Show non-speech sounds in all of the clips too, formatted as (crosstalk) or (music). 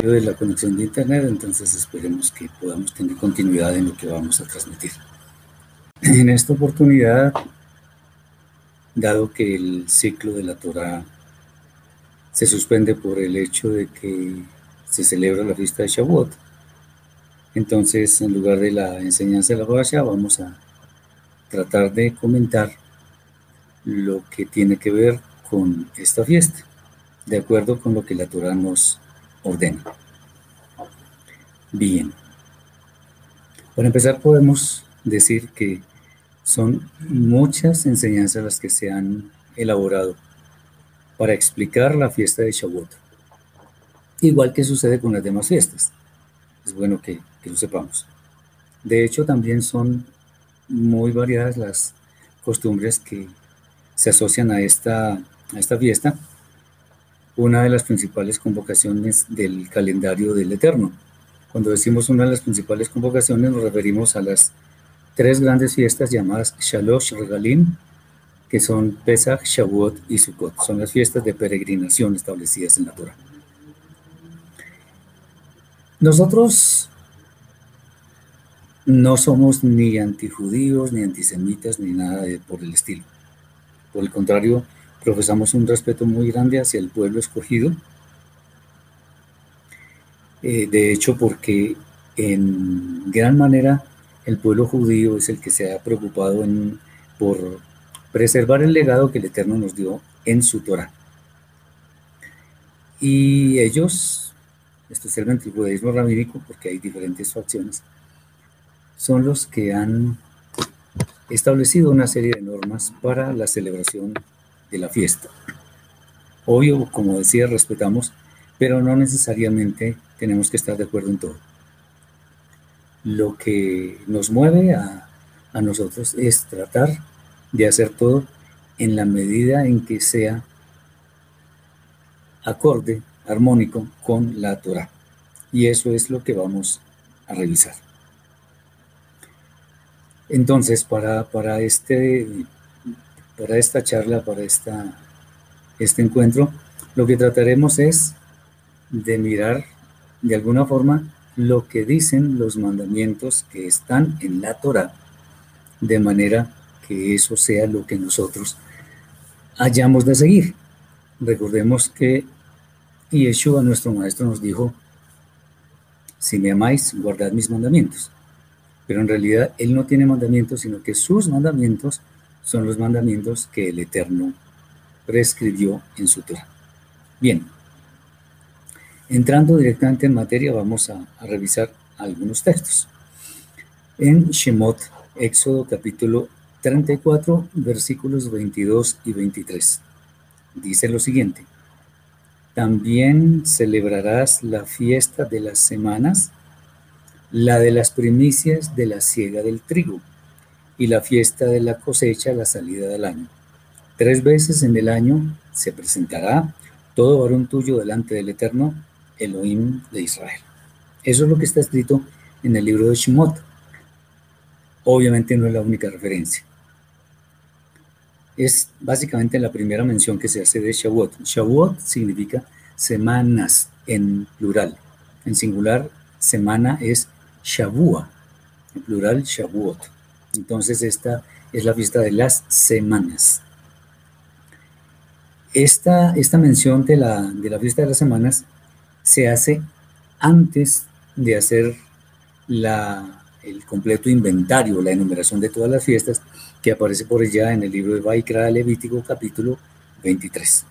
ve la conexión de internet, entonces esperemos que podamos tener continuidad en lo que vamos a transmitir. En esta oportunidad, dado que el ciclo de la Torah se suspende por el hecho de que se celebra la fiesta de Shavuot, entonces en lugar de la enseñanza de la Parashá vamos a tratar de comentar lo que tiene que ver con esta fiesta de acuerdo con lo que la Torah nos ordena. Bien. Para empezar podemos decir que son muchas enseñanzas las que se han elaborado para explicar la fiesta de Shavuot. Igual que sucede con las demás fiestas. Es bueno que, que lo sepamos. De hecho, también son muy variadas las costumbres que se asocian a esta, a esta fiesta una de las principales convocaciones del calendario del Eterno. Cuando decimos una de las principales convocaciones nos referimos a las tres grandes fiestas llamadas Shalosh Regalim, que son Pesach, Shavuot y Sukkot. Son las fiestas de peregrinación establecidas en la Torah. Nosotros no somos ni antijudíos, ni antisemitas, ni nada por el estilo. Por el contrario, profesamos un respeto muy grande hacia el pueblo escogido. Eh, de hecho, porque en gran manera el pueblo judío es el que se ha preocupado en, por preservar el legado que el Eterno nos dio en su Torah. Y ellos, especialmente el judaísmo rabínico, porque hay diferentes facciones, son los que han establecido una serie de normas para la celebración de la fiesta. Obvio, como decía, respetamos, pero no necesariamente tenemos que estar de acuerdo en todo. Lo que nos mueve a, a nosotros es tratar de hacer todo en la medida en que sea acorde, armónico con la Torah. Y eso es lo que vamos a revisar. Entonces, para, para este para esta charla, para esta, este encuentro, lo que trataremos es de mirar de alguna forma lo que dicen los mandamientos que están en la Torah, de manera que eso sea lo que nosotros hayamos de seguir. Recordemos que Yeshua, nuestro maestro, nos dijo, si me amáis, guardad mis mandamientos. Pero en realidad Él no tiene mandamientos, sino que sus mandamientos son los mandamientos que el Eterno prescribió en su Torah. Bien, entrando directamente en materia, vamos a, revisar algunos textos. En Shemot, Éxodo capítulo 34, versículos 22 y 23, dice lo siguiente. También celebrarás la fiesta de las semanas, la de las primicias de la siega del trigo y la fiesta de la cosecha la salida del año. Tres veces en el año se presentará todo varón tuyo delante del Eterno, Elohim de Israel. Eso es lo que está escrito en el libro de Shemot. Obviamente no es la única referencia. es básicamente la primera mención que se hace de Shavuot. Shavuot significa semanas en plural. En singular, semana es Shavua. En plural, Shavuot. Entonces, esta es la fiesta de las semanas. Esta, esta mención de la, de la fiesta de las semanas se hace antes de hacer la, el completo inventario, la enumeración de todas las fiestas que aparece por allá en el libro de Vaikra Levítico capítulo 23.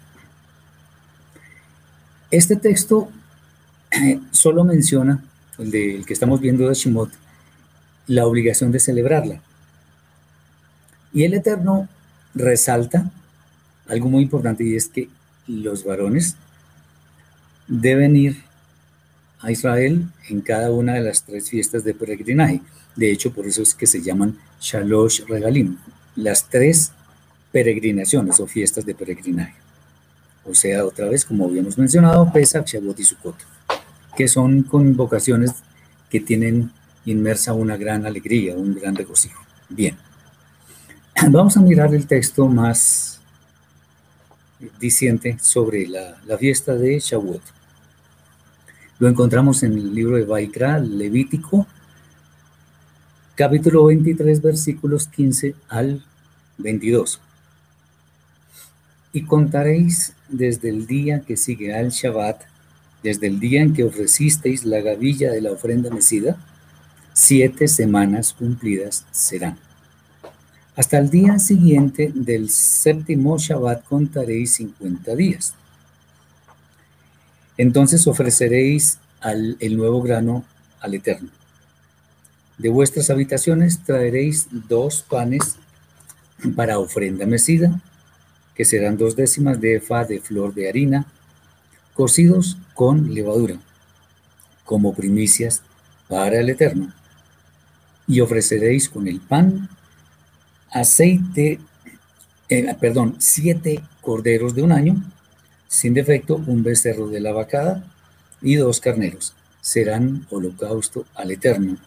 Este texto eh, solo menciona, el, de, que estamos viendo de Shimot, la obligación de celebrarla. Y el Eterno resalta algo muy importante y es que los varones deben ir a Israel en cada una de las tres fiestas de peregrinaje. De hecho, por eso es que se llaman Shalosh Regalim, las tres peregrinaciones o fiestas de peregrinaje. O sea, otra vez, como habíamos mencionado, Pesach, Shavuot y Sukkot, que son convocaciones que tienen inmersa una gran alegría, un gran regocijo. Bien, vamos a mirar el texto más diciente sobre la, fiesta de Shavuot. Lo encontramos en el libro de Baikra, Levítico, capítulo 23, versículos 15 al 22. Y contaréis desde el día que sigue al Shabbat, desde el día en que ofrecisteis la gavilla de la ofrenda mecida, siete semanas cumplidas serán. Hasta el día siguiente del séptimo Shabbat contaréis 50 días. Entonces ofreceréis al, el nuevo grano al Eterno. De vuestras habitaciones traeréis dos panes para ofrenda mecida, que serán dos décimas de efa de flor de harina, cocidos con levadura, como primicias para el Eterno. Y ofreceréis con el pan aceite, eh, perdón, siete corderos de un año, sin defecto, un becerro de la vacada y dos carneros. Serán holocausto al Eterno,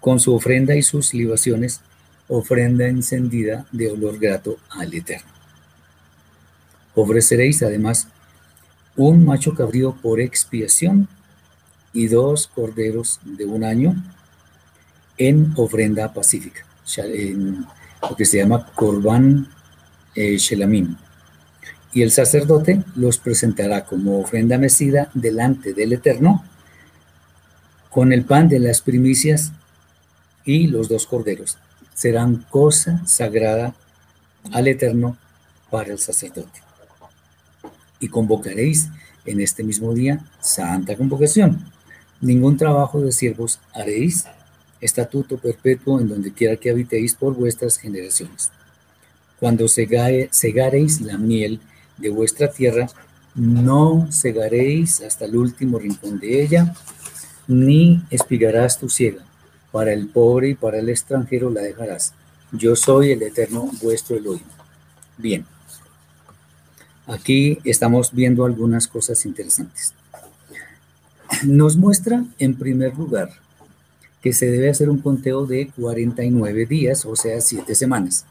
con su ofrenda y sus libaciones, ofrenda encendida de olor grato al Eterno. Ofreceréis además un macho cabrío por expiación y dos corderos de un año en ofrenda pacífica, lo que se llama Corban eh, Shelamim y el sacerdote los presentará como ofrenda mecida delante del Eterno con el pan de las primicias y los dos corderos. Serán cosa sagrada al Eterno para el sacerdote. Y convocaréis en este mismo día santa convocación. Ningún trabajo de siervos haréis, estatuto perpetuo en donde quiera que habitéis por vuestras generaciones. Cuando segareis la miel de vuestra tierra, no cegaréis hasta el último rincón de ella, ni espigarás tu ciega. Para el pobre y para el extranjero la dejarás. Yo soy el eterno vuestro Elohim. Bien, aquí estamos viendo algunas cosas interesantes. Nos muestra, en primer lugar, que se debe hacer un conteo de 49 días, o sea, 7 semanas.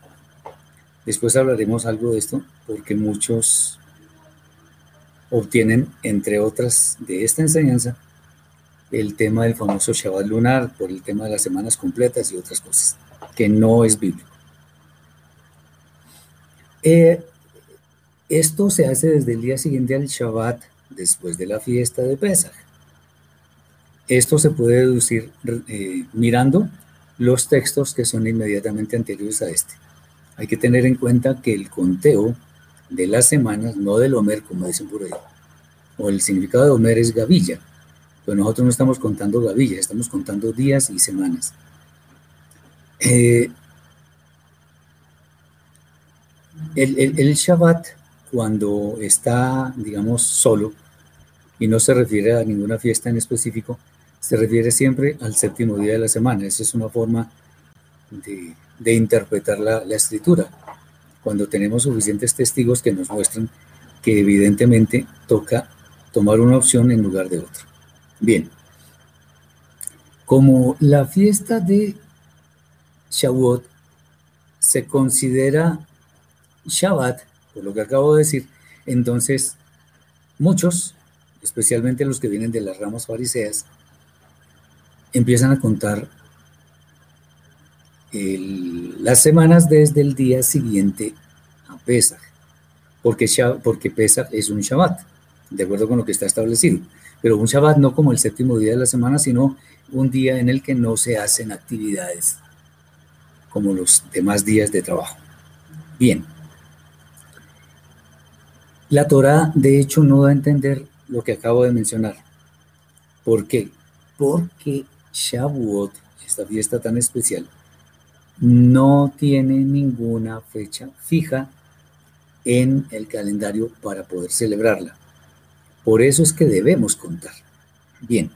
Después hablaremos algo de esto porque muchos obtienen, entre otras de esta enseñanza, el tema del famoso Shabbat lunar por el tema de las semanas completas y otras cosas, que no es bíblico. Eh, esto se hace desde el día siguiente al Shabbat, después de la fiesta de Pesach. Esto se puede deducir eh, mirando los textos que son inmediatamente anteriores a este. Hay que tener en cuenta que el conteo de las semanas, no del Homer, como dicen por ahí, o el significado de Homer es gavilla, pero nosotros no estamos contando gavilla, estamos contando días y semanas. Eh, el, el, Shabbat, cuando está, digamos, solo y no se refiere a ninguna fiesta en específico, se refiere siempre al séptimo día de la semana. Esa es una forma de, interpretar la, la, escritura, cuando tenemos suficientes testigos que nos muestran que evidentemente toca tomar una opción en lugar de otra. Bien, como la fiesta de Shavuot se considera Shabbat, por lo que acabo de decir, entonces muchos, especialmente los que vienen de las ramas fariseas, empiezan a contar las semanas desde el día siguiente a Pesach, porque, porque Pesach es un Shabbat, de acuerdo con lo que está establecido. Pero un Shabbat no como el séptimo día de la semana, sino un día en el que no se hacen actividades como los demás días de trabajo. Bien. La Torah, de hecho, no da a entender lo que acabo de mencionar. ¿Por qué? Porque Shavuot, esta fiesta tan especial, no tiene ninguna fecha fija en el calendario para poder celebrarla. Por eso es que debemos contar. Bien.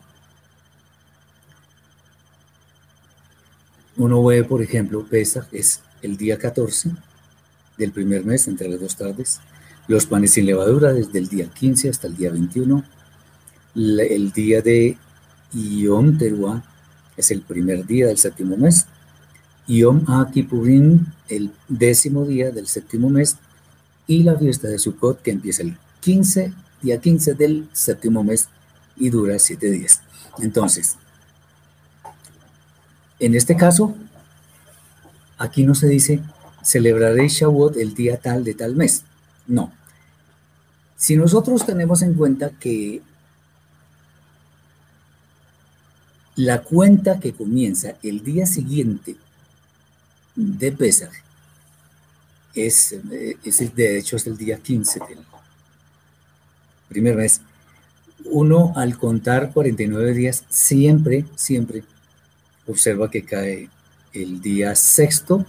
Uno ve, por ejemplo, Pesach es el día 14 del primer mes, entre las dos tardes. Los panes sin levadura desde el día 15 hasta el día 21. El día de Yom Teruah es el primer día del séptimo mes. Yom HaKippurim, el décimo día del séptimo mes. Y la fiesta de Sukkot, que empieza el 15, día 15 del séptimo mes y dura siete días. Entonces, en este caso, aquí no se dice celebraré Shavuot el día tal de tal mes. No. Si nosotros tenemos en cuenta que la cuenta que comienza el día siguiente de Pesach es, eh, el, de hecho es el día 15 del primer mes. Uno al contar 49 días siempre, siempre observa que cae el día sexto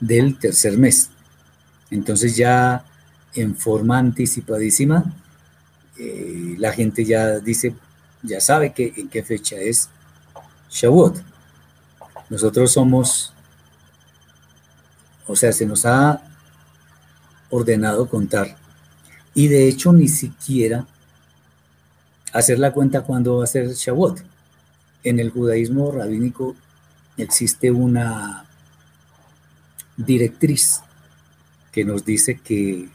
del tercer mes. Entonces ya en forma anticipadísima, eh, la gente ya dice, ya sabe que, en qué fecha es Shavuot. Nosotros somos, o sea, se nos ha ordenado contar. Y de hecho ni siquiera hacer la cuenta cuando va a ser Shavuot. En el judaísmo rabínico existe una directriz que nos dice que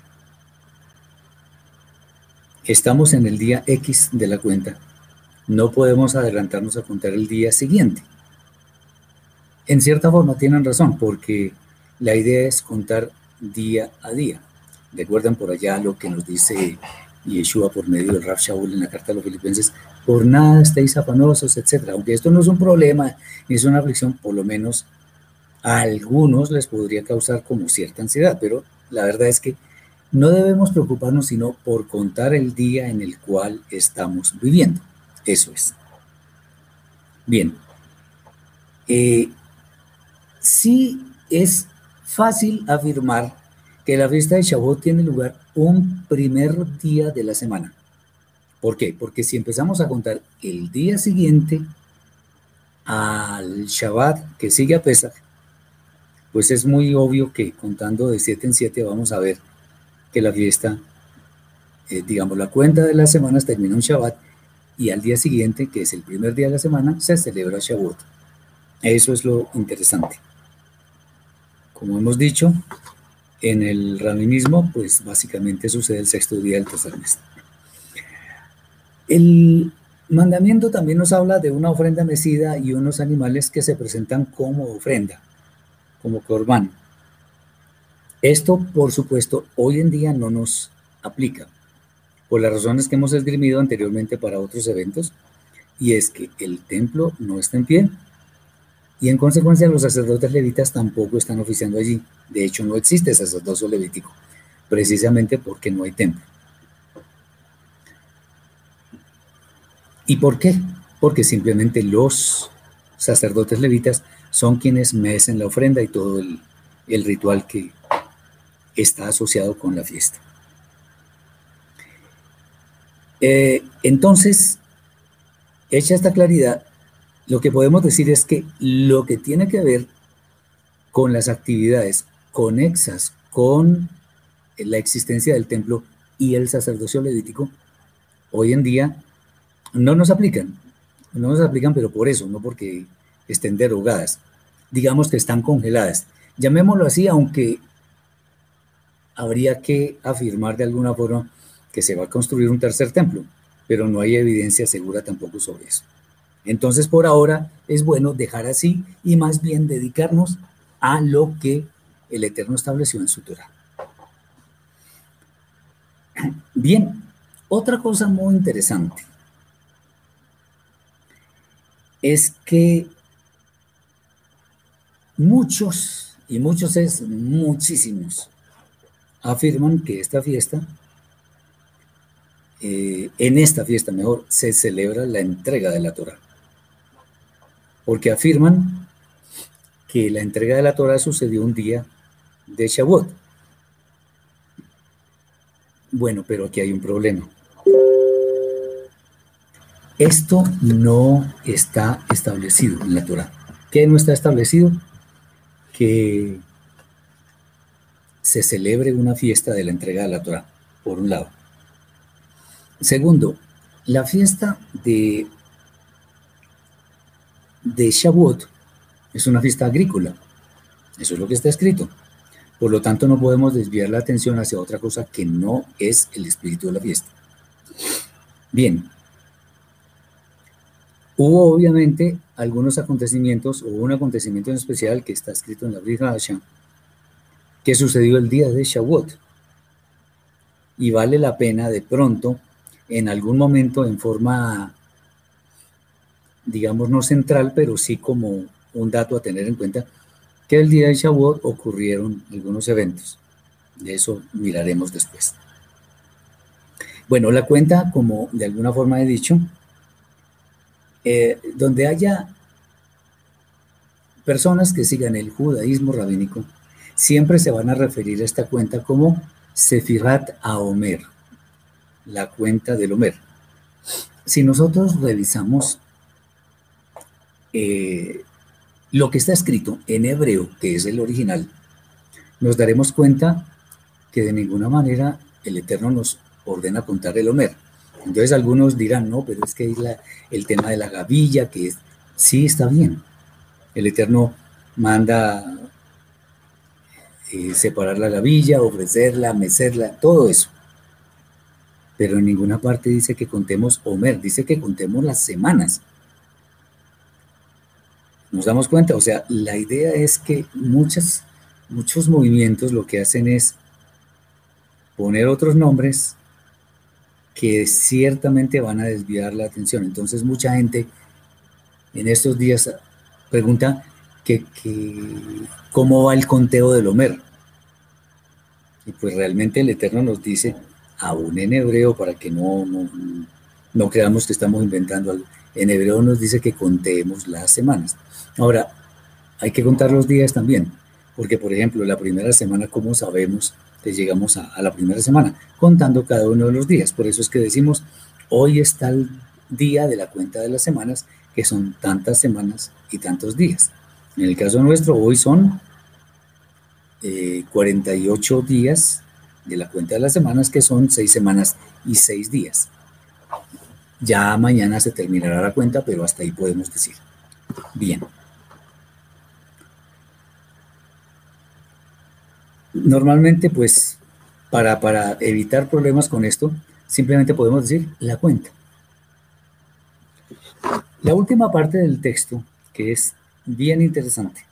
estamos en el día X de la cuenta, no podemos adelantarnos a contar el día siguiente. En cierta forma tienen razón, porque la idea es contar día a día. Recuerdan por allá lo que nos dice Yeshua por medio del Rav Shaul en la carta a los filipenses, por nada estéis afanosos, etc. Aunque esto no es un problema ni es una aflicción, por lo menos a algunos les podría causar como cierta ansiedad, pero la verdad es que no debemos preocuparnos sino por contar el día en el cual estamos viviendo. Eso es. Bien. Eh, sí es fácil afirmar que la fiesta de Shavuot tiene lugar un primer día de la semana. ¿Por qué? Porque si empezamos a contar el día siguiente al Shabbat que sigue a Pesach, pues es muy obvio que contando de 7 en 7 vamos a ver que la fiesta, eh, digamos, la cuenta de las semanas termina un Shabbat y al día siguiente, que es el primer día de la semana, se celebra Shavuot. Eso es lo interesante. Como hemos dicho, en el rabinismo, pues básicamente sucede el sexto día del tercer mes. El mandamiento también nos habla de una ofrenda mecida y unos animales que se presentan como ofrenda, como corbán. Esto, por supuesto, hoy en día no nos aplica, por las razones que hemos esgrimido anteriormente para otros eventos, y es que el templo no está en pie, y en consecuencia los sacerdotes levitas tampoco están oficiando allí. De hecho, no existe sacerdocio levítico, precisamente porque no hay templo. ¿Y por qué? Porque simplemente los sacerdotes levitas son quienes mecen la ofrenda y todo el, ritual que está asociado con la fiesta. Eh, entonces, hecha esta claridad, lo que podemos decir es que lo que tiene que ver con las actividades conexas con la existencia del templo y el sacerdocio levítico, hoy en día no nos aplican. No nos aplican, pero por eso, no porque estén derogadas. Digamos que están congeladas. Llamémoslo así, aunque habría que afirmar de alguna forma que se va a construir un tercer templo, pero no hay evidencia segura tampoco sobre eso. Entonces, por ahora es bueno dejar así y más bien dedicarnos a lo que el Eterno estableció en su Torah. Bien, otra cosa muy interesante es que muchos, y muchos es muchísimos, afirman que esta fiesta, eh, en esta fiesta mejor, se celebra la entrega de la Torah. Porque afirman que la entrega de la Torah sucedió un día de Shavuot. Bueno, pero aquí hay un problema. Esto no está establecido en la Torah. ¿Qué no está establecido? Que se celebre una fiesta de la entrega de la Torah, por un lado. Segundo, la fiesta de, de Shavuot es una fiesta agrícola. Eso es lo que está escrito. Por lo tanto, no podemos desviar la atención hacia otra cosa que no es el espíritu de la fiesta. Bien. Hubo obviamente algunos acontecimientos, o un acontecimiento en especial que está escrito en la Hashem, que sucedió el día de Shavuot. Y vale la pena de pronto, en algún momento, en forma, digamos, no central, pero sí como un dato a tener en cuenta, que el día de Shavuot ocurrieron algunos eventos. De eso miraremos después. Bueno, la cuenta, como de alguna forma he dicho, eh, donde haya personas que sigan el judaísmo rabínico, siempre se van a referir a esta cuenta como Sefirat Aomer, la cuenta del Omer. Si nosotros revisamos eh, lo que está escrito en hebreo, que es el original, nos daremos cuenta que de ninguna manera el Eterno nos ordena contar el Omer. Entonces algunos dirán, no, pero es que es el tema de la gavilla, que es, sí está bien. El Eterno manda eh, separar la gavilla, ofrecerla, mecerla, todo eso. Pero en ninguna parte dice que contemos Omer, dice que contemos las semanas. Nos damos cuenta, o sea, la idea es que muchas, muchos movimientos lo que hacen es poner otros nombres que ciertamente van a desviar la atención. Entonces mucha gente en estos días pregunta que, cómo va el conteo del Homer. Y pues realmente el Eterno nos dice, aún en hebreo, para que no, no, creamos que estamos inventando algo, en hebreo nos dice que contemos las semanas. Ahora, hay que contar los días también, porque por ejemplo, la primera semana, ¿cómo sabemos que llegamos a, la primera semana? Contando cada uno de los días. Por eso es que decimos, hoy está el día de la cuenta de las semanas, que son tantas semanas y tantos días. En el caso nuestro, hoy son 48 eh, días de la cuenta de las semanas, que son 6 semanas y 6 días. Ya mañana se terminará la cuenta, pero hasta ahí podemos decir. Bien. Normalmente, pues, para, para evitar problemas con esto, simplemente podemos decir la cuenta. La última parte del texto, que es bien interesante,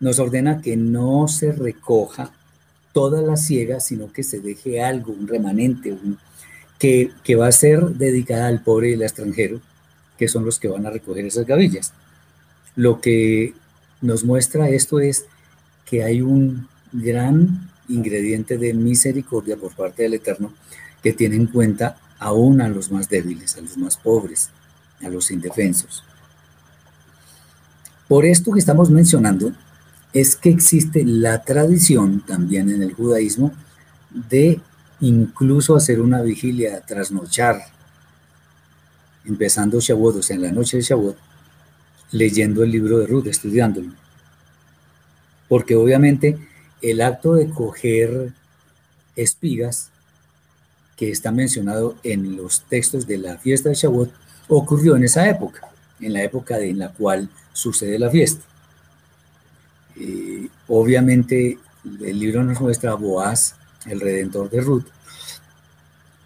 nos ordena que no se recoja toda la ciega, sino que se deje algo, un remanente, que, que, va a ser dedicada al pobre y al extranjero, que son los que van a recoger esas gavillas. Lo que nos muestra esto es que hay un gran ingrediente de misericordia por parte del Eterno que tiene en cuenta aún a los más débiles, a los más pobres, a los indefensos. Por esto que estamos mencionando, es que existe la tradición también en el judaísmo de incluso hacer una vigilia, trasnochar, empezando Shavuot, o sea, en la noche de Shavuot, leyendo el libro de Ruth, estudiándolo. Porque obviamente el acto de coger espigas, que está mencionado en los textos de la fiesta de Shavuot, ocurrió en esa época, en la época en la cual sucede la fiesta. Obviamente el libro nos muestra a Boaz, el redentor de Ruth,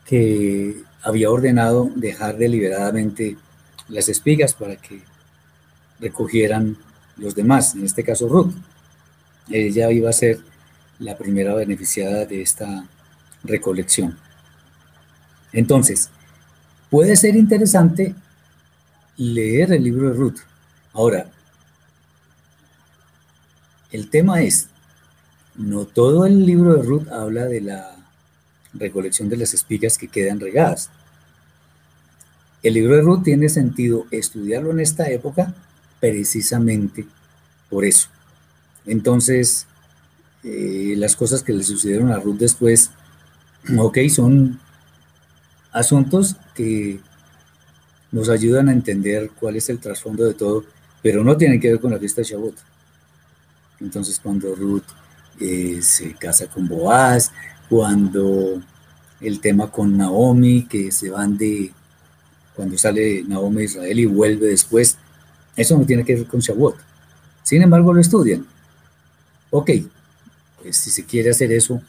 que había ordenado dejar deliberadamente las espigas para que recogieran los demás, en este caso Ruth. Ella iba a ser la primera beneficiada de esta recolección. Entonces, puede ser interesante leer el libro de Ruth. Ahora, el tema es, no todo el libro de Ruth habla de la recolección de las espigas que quedan regadas. El libro de Ruth tiene sentido estudiarlo en esta época precisamente por eso. Entonces, eh, las cosas que le sucedieron a Ruth después, (clears throat) ok, son asuntos que nos ayudan a entender cuál es el trasfondo de todo, pero no tienen que ver con la fiesta de Shavuot. Entonces, cuando Ruth eh, se casa con Boaz, cuando el tema con Naomi, que se van de, cuando sale Naomi de Israel y vuelve después, eso no tiene que ver con Shavuot. Sin embargo, lo estudian. Ok, pues si se quiere hacer eso,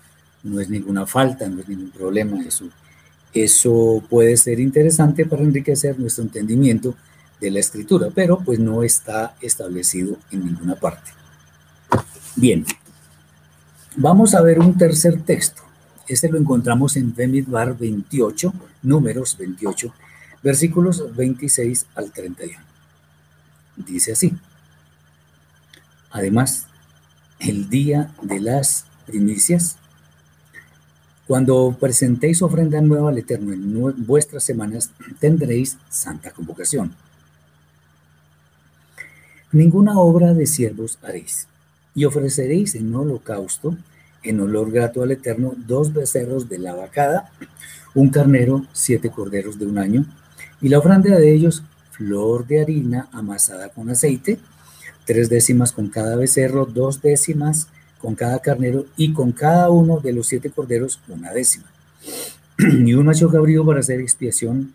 no es ninguna falta, no es ningún problema. Eso, eso puede ser interesante para enriquecer nuestro entendimiento de la escritura, pero pues no está establecido en ninguna parte. Bien, vamos a ver un tercer texto. Este lo encontramos en Bemidbar 28, números 28, versículos 26 al 31. Dice así. Además, el día de las primicias, cuando presentéis ofrenda nueva al Eterno en vuestras semanas, tendréis santa convocación. Ninguna obra de siervos haréis, y ofreceréis en holocausto, en olor grato al Eterno, dos becerros de la vacada, un carnero, siete corderos de un año, y la ofrenda de ellos, flor de harina amasada con aceite, tres décimas con cada becerro, dos décimas con cada carnero y con cada uno de los siete corderos una décima. (clears throat) y un macho cabrío para hacer expiación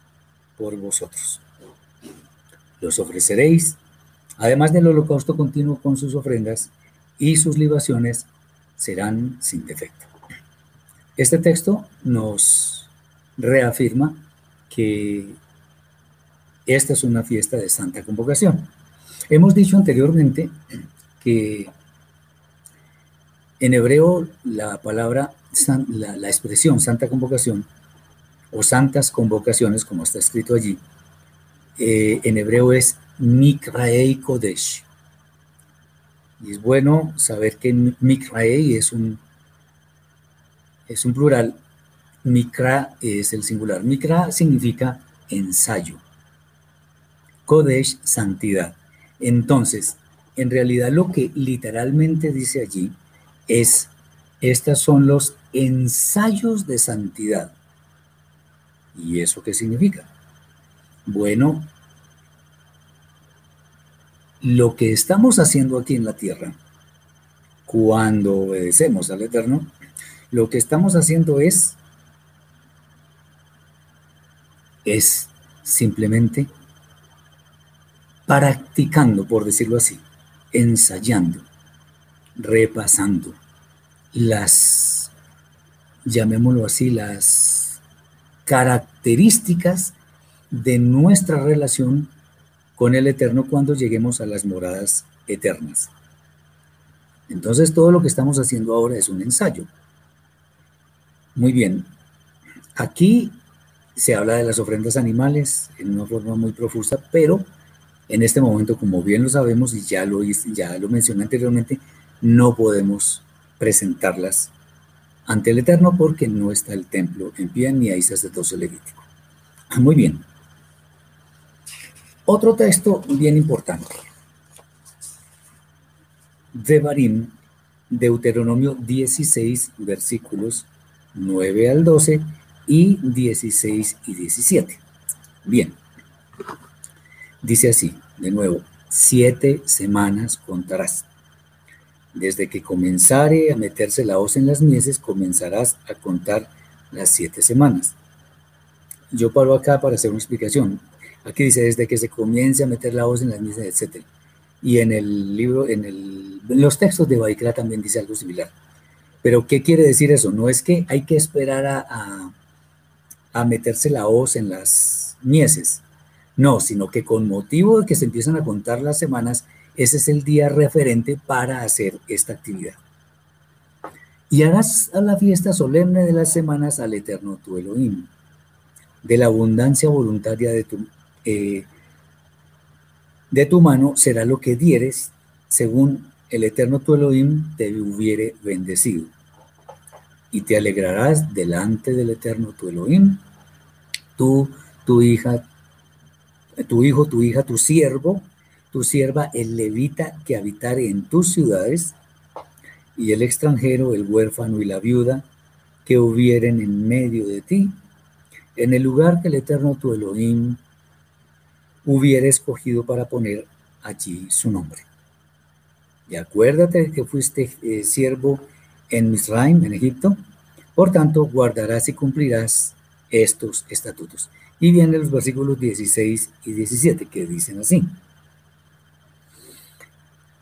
por vosotros. Los ofreceréis, además del holocausto continuo con sus ofrendas y sus libaciones serán sin defecto. Este texto nos reafirma que esta es una fiesta de santa convocación. Hemos dicho anteriormente que en hebreo la palabra, la, expresión santa convocación o santas convocaciones, como está escrito allí, eh, en hebreo es Mikraei Kodesh. Y es bueno saber que Mikraei es un, es un plural, Mikra es el singular. Mikra significa ensayo. Kodesh, santidad. Entonces, en realidad lo que literalmente dice allí es, estos son los ensayos de santidad. ¿Y eso qué significa? Bueno, lo que estamos haciendo aquí en la tierra, cuando obedecemos al Eterno, lo que estamos haciendo es, es simplemente practicando, por decirlo así, ensayando, repasando las, llamémoslo así, las características de nuestra relación con el Eterno cuando lleguemos a las moradas eternas. Entonces todo lo que estamos haciendo ahora es un ensayo. Muy bien, aquí se habla de las ofrendas animales en una forma muy profusa, pero en este momento, como bien lo sabemos y ya lo, ya lo mencioné anteriormente, no podemos presentarlas ante el Eterno porque no está el templo en pie ni hay sacerdocio levítico. Muy bien. Otro texto bien importante. Devarim, Deuteronomio 16, versículos 9 al 12 y 16 y 17. Bien. Dice así, de nuevo, siete semanas contarás. Desde que comenzare a meterse la hoz en las mieses, comenzarás a contar las siete semanas. Yo paro acá para hacer una explicación. Aquí dice, desde que se comience a meter la hoz en las mieses, etc. Y en el libro, en, el, los textos de Baikra también dice algo similar. Pero ¿qué quiere decir eso? No es que hay que esperar a, a, meterse la hoz en las mieses. No, sino que con motivo de que se empiezan a contar las semanas, ese es el día referente para hacer esta actividad. Y harás a la fiesta solemne de las semanas al eterno tu Elohim, de la abundancia voluntaria de tu, eh, de tu mano será lo que dieres, según el eterno tu Elohim te hubiere bendecido. Y te alegrarás delante del eterno tu Elohim, tú, tu hija, tu hijo, tu hija, tu siervo, tu sierva, el levita que habitare en tus ciudades, y el extranjero, el huérfano y la viuda que hubieren en medio de ti, en el lugar que el eterno tu Elohim hubiera escogido para poner allí su nombre. Y acuérdate que fuiste eh, siervo en Misraim, en Egipto, por tanto guardarás y cumplirás estos estatutos. Y vienen los versículos 16 y 17 que dicen así.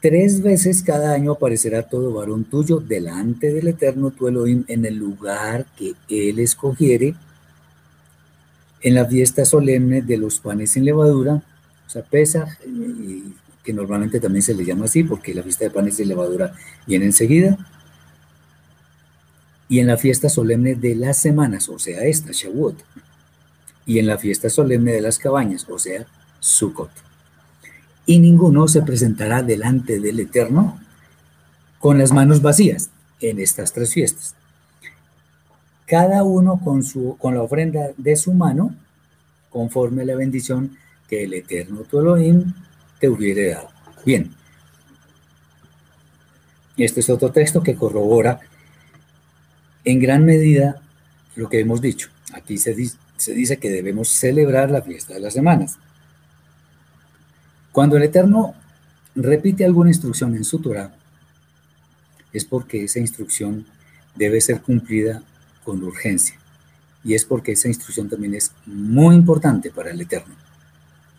Tres veces cada año aparecerá todo varón tuyo delante del Eterno tu Elohim en el lugar que él escogiere en la fiesta solemne de los panes sin levadura, o sea, pesa, que normalmente también se le llama así porque la fiesta de panes sin levadura viene enseguida, y en la fiesta solemne de las semanas, o sea, esta, Shavuot, y en la fiesta solemne de las cabañas, o sea, Sukkot. Y ninguno se presentará delante del Eterno con las manos vacías en estas tres fiestas cada uno con, su, con la ofrenda de su mano, conforme a la bendición que el eterno tu Elohim te hubiere dado. Bien, este es otro texto que corrobora en gran medida lo que hemos dicho. Aquí se, se dice que debemos celebrar la fiesta de las semanas. Cuando el Eterno repite alguna instrucción en su Torah, es porque esa instrucción debe ser cumplida con urgencia. Y es porque esa instrucción también es muy importante para el Eterno.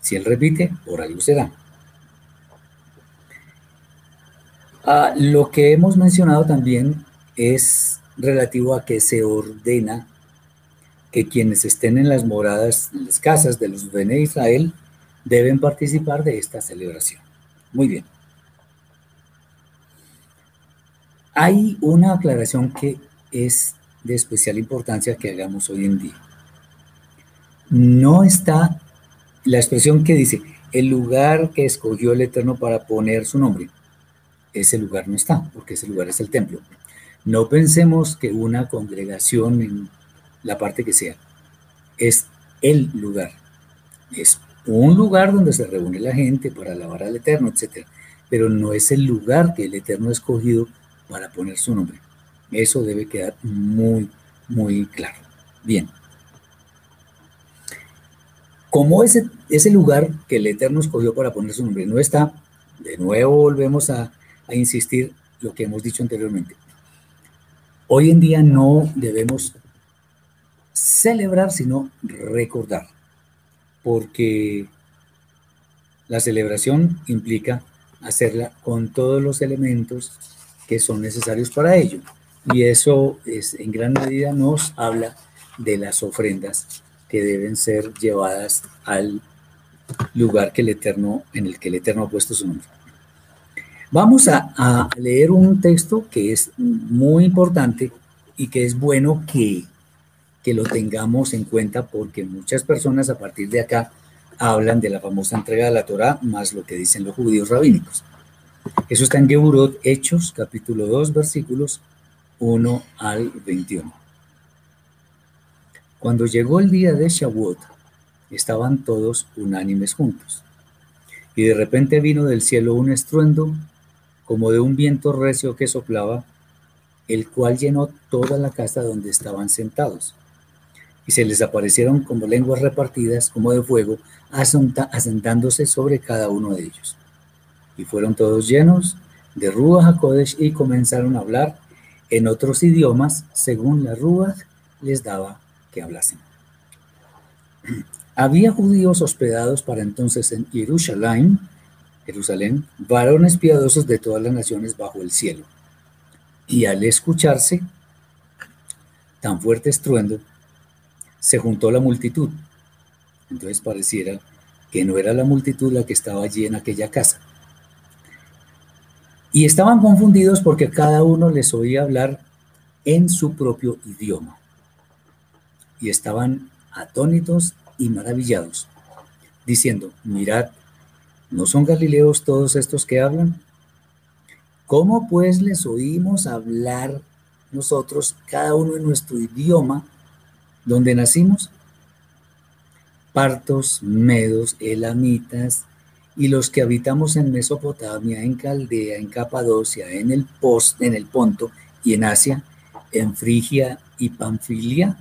Si Él repite, por algo será. Ah, lo que hemos mencionado también es relativo a que se ordena que quienes estén en las moradas, en las casas de los Bene Israel, deben participar de esta celebración. Muy bien. Hay una aclaración que es de especial importancia que hagamos hoy en día. No está la expresión que dice, el lugar que escogió el Eterno para poner su nombre. Ese lugar no está, porque ese lugar es el templo. No pensemos que una congregación en la parte que sea es el lugar. Es un lugar donde se reúne la gente para alabar al Eterno, etc. Pero no es el lugar que el Eterno ha escogido para poner su nombre. Eso debe quedar muy, muy claro. Bien. Como ese, lugar que el Eterno escogió para poner su nombre no está, de nuevo volvemos a insistir lo que hemos dicho anteriormente. Hoy en día no debemos celebrar, sino recordar, porque la celebración implica hacerla con todos los elementos que son necesarios para ello. Y eso es, en gran medida nos habla de las ofrendas que deben ser llevadas al lugar que el Eterno, en el que el Eterno ha puesto su nombre. Vamos a, leer un texto que es muy importante y que es bueno que, que lo tengamos en cuenta porque muchas personas a partir de acá hablan de la famosa entrega de la Torah más lo que dicen los judíos rabínicos. Eso está en Geburot, Hechos, capítulo 2, versículos 1 al 21. Cuando llegó el día de Shavuot, estaban todos unánimes juntos. Y de repente vino del cielo un estruendo, como de un viento recio que soplaba, el cual llenó toda la casa donde estaban sentados. Y se les aparecieron como lenguas repartidas, como de fuego, asentándose sobre cada uno de ellos. Y fueron todos llenos de Ruach HaKodesh y comenzaron a hablar en otros idiomas según la Ruach les daba que hablasen. (clears throat) Había judíos hospedados para entonces en Jerusalén, Jerusalén, varones piadosos de todas las naciones bajo el cielo. Y al escucharse tan fuerte estruendo, se juntó la multitud. Entonces pareciera que no era la multitud la que estaba allí en aquella casa. Y estaban confundidos porque cada uno les oía hablar en su propio idioma. Y estaban atónitos y maravillados, diciendo, mirad, ¿no son galileos todos estos que hablan? ¿Cómo pues les oímos hablar nosotros, cada uno en nuestro idioma, donde nacimos? Partos, medos, elamitas, y los que habitamos en Mesopotamia, en Caldea, en Capadocia, en el, Post, en el Ponto y en Asia, en Frigia y Panfilia,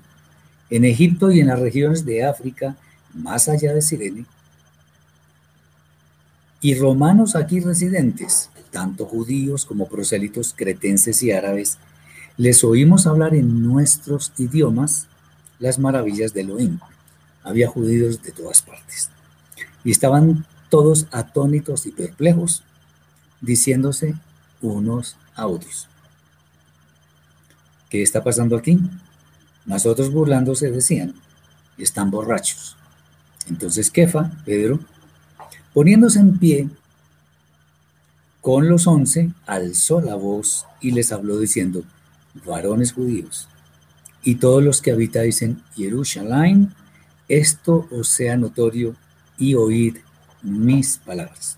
en Egipto y en las regiones de África, más allá de Sirene, y romanos aquí residentes, tanto judíos como prosélitos cretenses y árabes, les oímos hablar en nuestros idiomas las maravillas de Elohim. Había judíos de todas partes. Y estaban todos atónitos y perplejos, diciéndose unos a otros. ¿Qué está pasando aquí? Nosotros burlándose decían, están borrachos. Entonces Kefa, Pedro, poniéndose en pie con los once, alzó la voz y les habló diciendo, varones judíos, y todos los que habitáis en Jerusalén, esto os sea notorio y oíd mis palabras.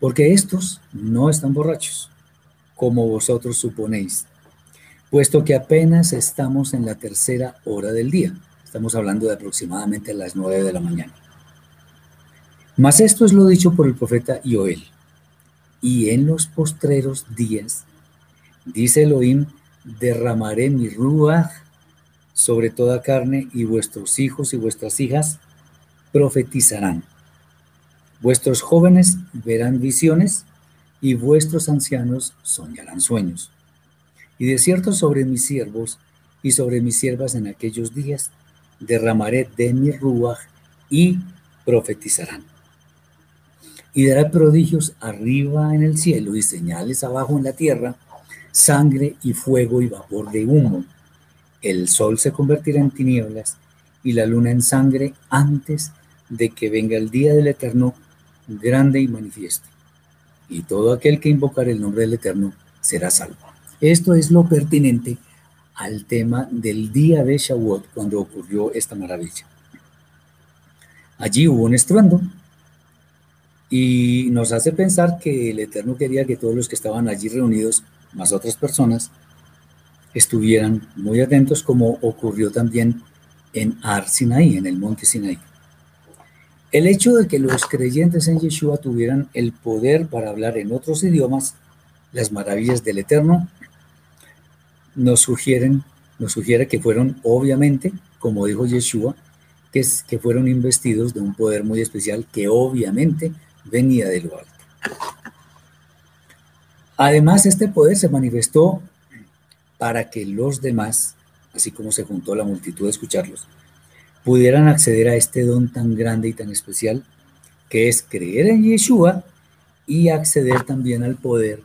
Porque estos no están borrachos, como vosotros suponéis, puesto que apenas estamos en la tercera hora del día. Estamos hablando de aproximadamente las nueve de la mañana. Mas esto es lo dicho por el profeta Joel. Y en los postreros días, dice Elohim, derramaré mi ruach sobre toda carne y vuestros hijos y vuestras hijas profetizarán. Vuestros jóvenes verán visiones y vuestros ancianos soñarán sueños. Y de cierto sobre mis siervos y sobre mis siervas en aquellos días derramaré de mi ruaj y profetizarán. Y dará prodigios arriba en el cielo y señales abajo en la tierra, sangre y fuego y vapor de humo. El sol se convertirá en tinieblas y la luna en sangre antes de que venga el día del Eterno grande y manifiesto. Y todo aquel que invocar el nombre del Eterno será salvo. Esto es lo pertinente al tema del día de Shavuot cuando ocurrió esta maravilla. Allí hubo un estruendo y nos hace pensar que el Eterno quería que todos los que estaban allí reunidos, más otras personas, estuvieran muy atentos como ocurrió también en Ar Sinaí, en el monte Sinaí. El hecho de que los creyentes en Yeshua tuvieran el poder para hablar en otros idiomas, las maravillas del Eterno, nos sugieren, nos sugiere que fueron obviamente, como dijo Yeshua, que, que fueron investidos de un poder muy especial que obviamente venía de lo alto. Además, este poder se manifestó para que los demás, así como se juntó la multitud de escucharlos, pudieran acceder a este don tan grande y tan especial que es creer en Yeshua y acceder también al poder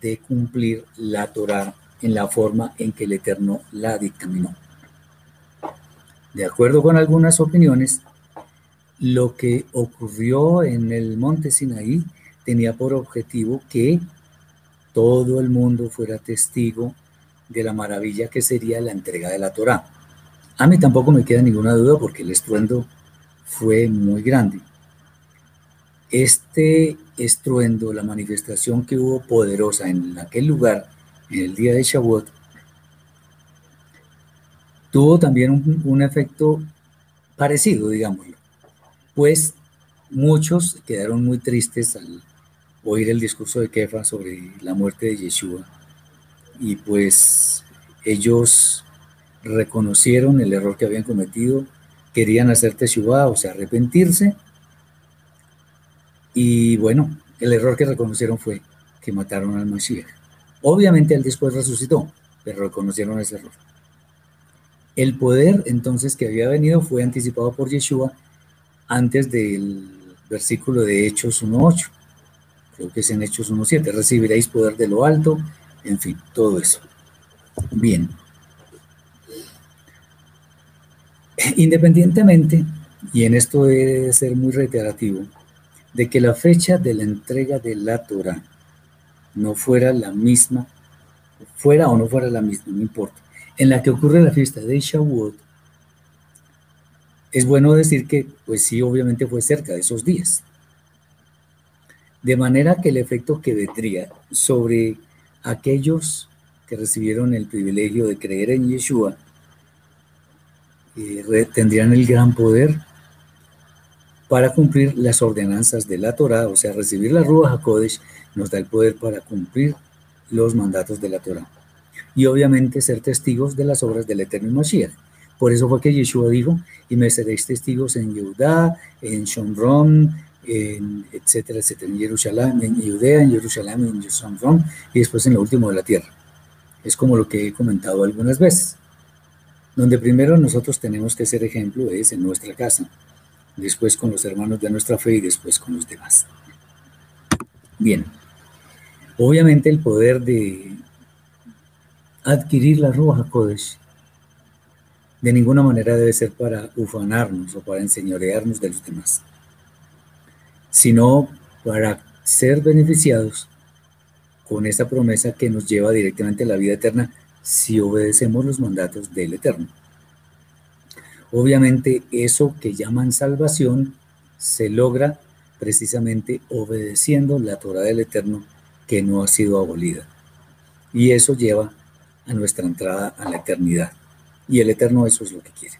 de cumplir la Torah en la forma en que el Eterno la dictaminó. De acuerdo con algunas opiniones, lo que ocurrió en el monte Sinaí tenía por objetivo que todo el mundo fuera testigo de la maravilla que sería la entrega de la Torah. A mí tampoco me queda ninguna duda porque el estruendo fue muy grande. Este estruendo, la manifestación que hubo poderosa en aquel lugar, en el día de Shavuot, tuvo también un, efecto parecido, digámoslo, pues muchos quedaron muy tristes al oír el discurso de Kefa sobre la muerte de Yeshua y pues ellos reconocieron el error que habían cometido, querían hacer teshuvah, o sea, arrepentirse y bueno, el error que reconocieron fue que mataron al Mashiach. Obviamente él después resucitó, pero reconocieron ese error. El poder entonces que había venido fue anticipado por Yeshua antes del versículo de Hechos 1.8. Creo que es en Hechos 1.7. Recibiréis poder de lo alto en fin, todo eso. Bien. Independientemente, y en esto debe ser muy reiterativo, de que la fecha de la entrega de la Torah no fuera la misma, fuera o no fuera la misma, no importa, en la que ocurre la fiesta de Shavuot, es bueno decir que, pues sí, obviamente fue cerca de esos días. De manera que el efecto que vendría sobre aquellos que recibieron el privilegio de creer en Yeshua eh, tendrían el gran poder para cumplir las ordenanzas de la Torah, o sea, recibir la Ruach HaKodesh nos da el poder para cumplir los mandatos de la Torah. Y obviamente ser testigos de las obras del Eterno Mashiach. Por eso fue que Yeshua dijo, y me seréis testigos en Judá, en Shomron, en etcétera, etcétera, en Jerusalén, en Judea, en Jerusalén, en Shomron, y después en lo último de la tierra. Es como lo que he comentado algunas veces. Donde primero nosotros tenemos que ser ejemplo es en nuestra casa, después con los hermanos de nuestra fe y después con los demás. Bien, obviamente el poder de adquirir la Ruach Kodesh de ninguna manera debe ser para ufanarnos o para enseñorearnos de los demás, sino para ser beneficiados con esa promesa que nos lleva directamente a la vida eterna si obedecemos los mandatos del Eterno. Obviamente eso que llaman salvación se logra precisamente obedeciendo la Torah del Eterno que no ha sido abolida. Y eso lleva a nuestra entrada a la eternidad. Y el Eterno eso es lo que quiere.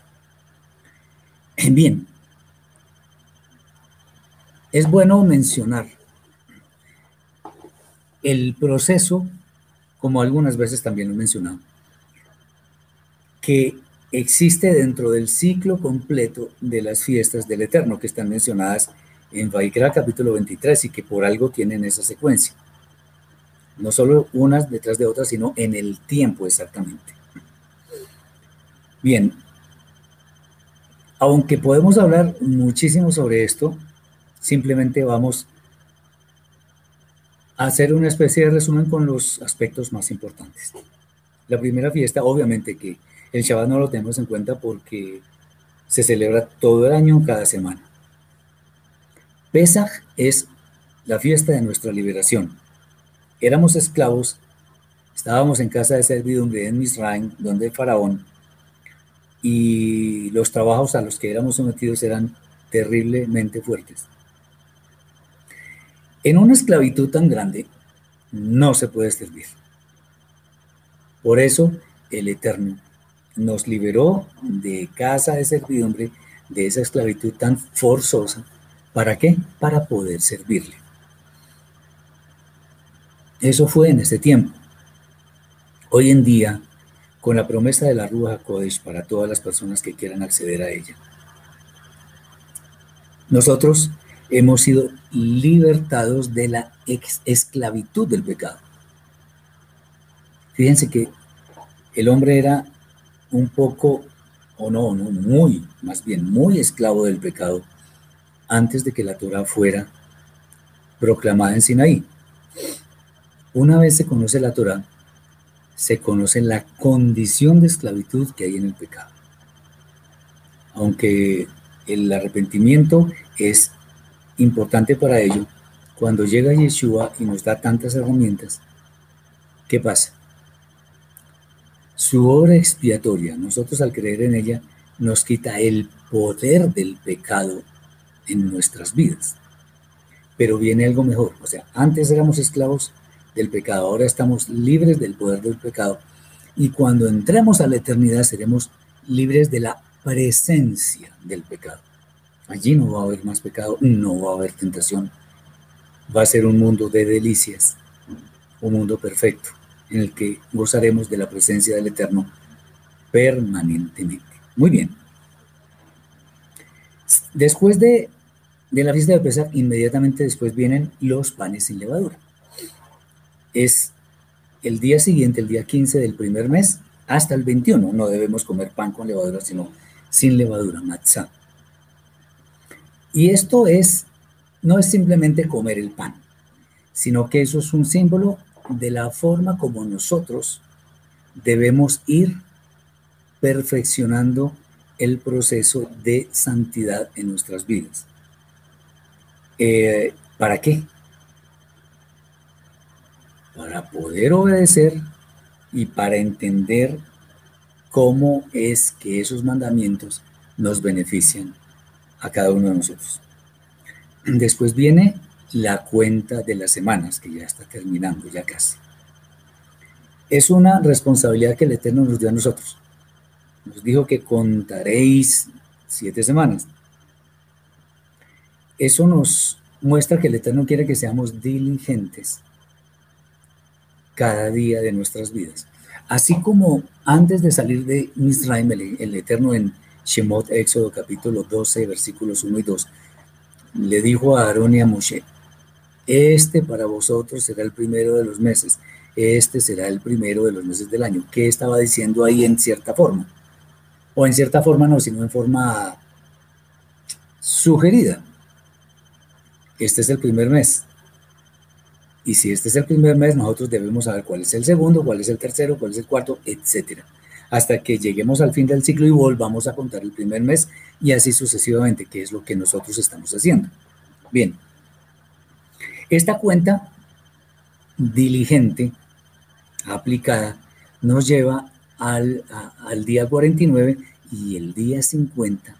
Bien, es bueno mencionar el proceso, como algunas veces también lo he mencionado, que existe dentro del ciclo completo de las fiestas del Eterno que están mencionadas en Vaikra capítulo 23 y que por algo tienen esa secuencia. No solo unas detrás de otras, sino en el tiempo exactamente. Bien, aunque podemos hablar muchísimo sobre esto, simplemente vamos hacer una especie de resumen con los aspectos más importantes. La primera fiesta, obviamente que el Shabbat no lo tenemos en cuenta porque se celebra todo el año, cada semana. Pesach es la fiesta de nuestra liberación. Éramos esclavos, estábamos en casa de servidumbre en Misraim, donde el faraón, y los trabajos a los que éramos sometidos eran terriblemente fuertes. En una esclavitud tan grande no se puede servir. Por eso el Eterno nos liberó de casa de servidumbre, de esa esclavitud tan forzosa. ¿Para qué? Para poder servirle. Eso fue en ese tiempo. Hoy en día, con la promesa de la Ruja Kodesh para todas las personas que quieran acceder a ella, nosotros hemos sido libertados de la esclavitud del pecado. Fíjense que el hombre era un poco, o no, no, muy, más bien muy esclavo del pecado antes de que la Torah fuera proclamada en Sinaí. Una vez se conoce la Torah, se conoce la condición de esclavitud que hay en el pecado. Aunque el arrepentimiento es importante para ello, cuando llega Yeshua y nos da tantas herramientas, ¿qué pasa? Su obra expiatoria, nosotros al creer en ella, nos quita el poder del pecado en nuestras vidas. Pero viene algo mejor, o sea, antes éramos esclavos del pecado, ahora estamos libres del poder del pecado. Y cuando entremos a la eternidad seremos libres de la presencia del pecado. Allí no va a haber más pecado, no va a haber tentación. Va a ser un mundo de delicias, un mundo perfecto, en el que gozaremos de la presencia del Eterno permanentemente. Muy bien. Después de, la fiesta de Pesach, inmediatamente después vienen los panes sin levadura. Es el día siguiente, el día 15 del primer mes, hasta el 21. No debemos comer pan con levadura, sino sin levadura, matzah. Y esto es, no es simplemente comer el pan, sino que eso es un símbolo de la forma como nosotros debemos ir perfeccionando el proceso de santidad en nuestras vidas. Eh, ¿Para qué? Para poder obedecer y para entender cómo es que esos mandamientos nos benefician a cada uno de nosotros. Después viene la cuenta de las semanas, que ya está terminando, ya casi. Es una responsabilidad que el Eterno nos dio a nosotros. Nos dijo que contaréis siete semanas. Eso nos muestra que el Eterno quiere que seamos diligentes cada día de nuestras vidas. Así como antes de salir de Misraim, el, Eterno en Shemot, Éxodo capítulo 12, versículos 1 y 2, le dijo a Aarón y a Moshe, este para vosotros será el primero de los meses, este será el primero de los meses del año. ¿Qué estaba diciendo ahí en cierta forma? O en cierta forma no, sino en forma sugerida. Este es el primer mes. Y si este es el primer mes, nosotros debemos saber cuál es el segundo, cuál es el tercero, cuál es el cuarto, etcétera. Hasta que lleguemos al fin del ciclo y volvamos a contar el primer mes y así sucesivamente, que es lo que nosotros estamos haciendo. Bien, esta cuenta diligente, aplicada, nos lleva al, al día 49 y el día 50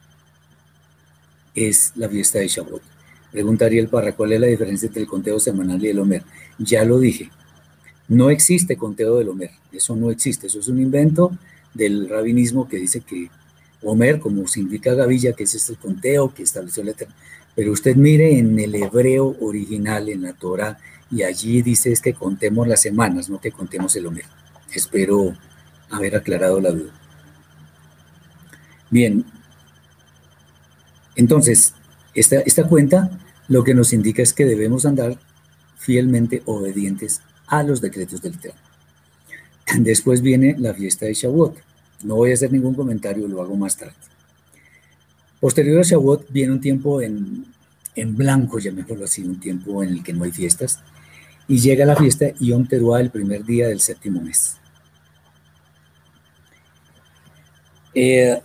es la fiesta de Shavuot. Preguntaría el Parra, ¿cuál es la diferencia entre el conteo semanal y el Homer? Ya lo dije, no existe conteo del Homer, eso no existe, eso es un invento del rabinismo que dice que Homer, como significa gavilla, que es el conteo que estableció la Eterna. Pero usted mire en el hebreo original, en la Torah, y allí dice es que contemos las semanas, no que contemos el Homer. Espero haber aclarado la duda. Bien, entonces, esta, esta cuenta lo que nos indica es que debemos andar fielmente obedientes a los decretos del Eterno. Después viene la fiesta de Shavuot. No voy a hacer ningún comentario, lo hago más tarde. Posterior a Shavuot viene un tiempo en, en blanco, llamémoslo así, un tiempo en el que no hay fiestas, y llega la fiesta Yom Teruah el primer día del séptimo mes. Eh,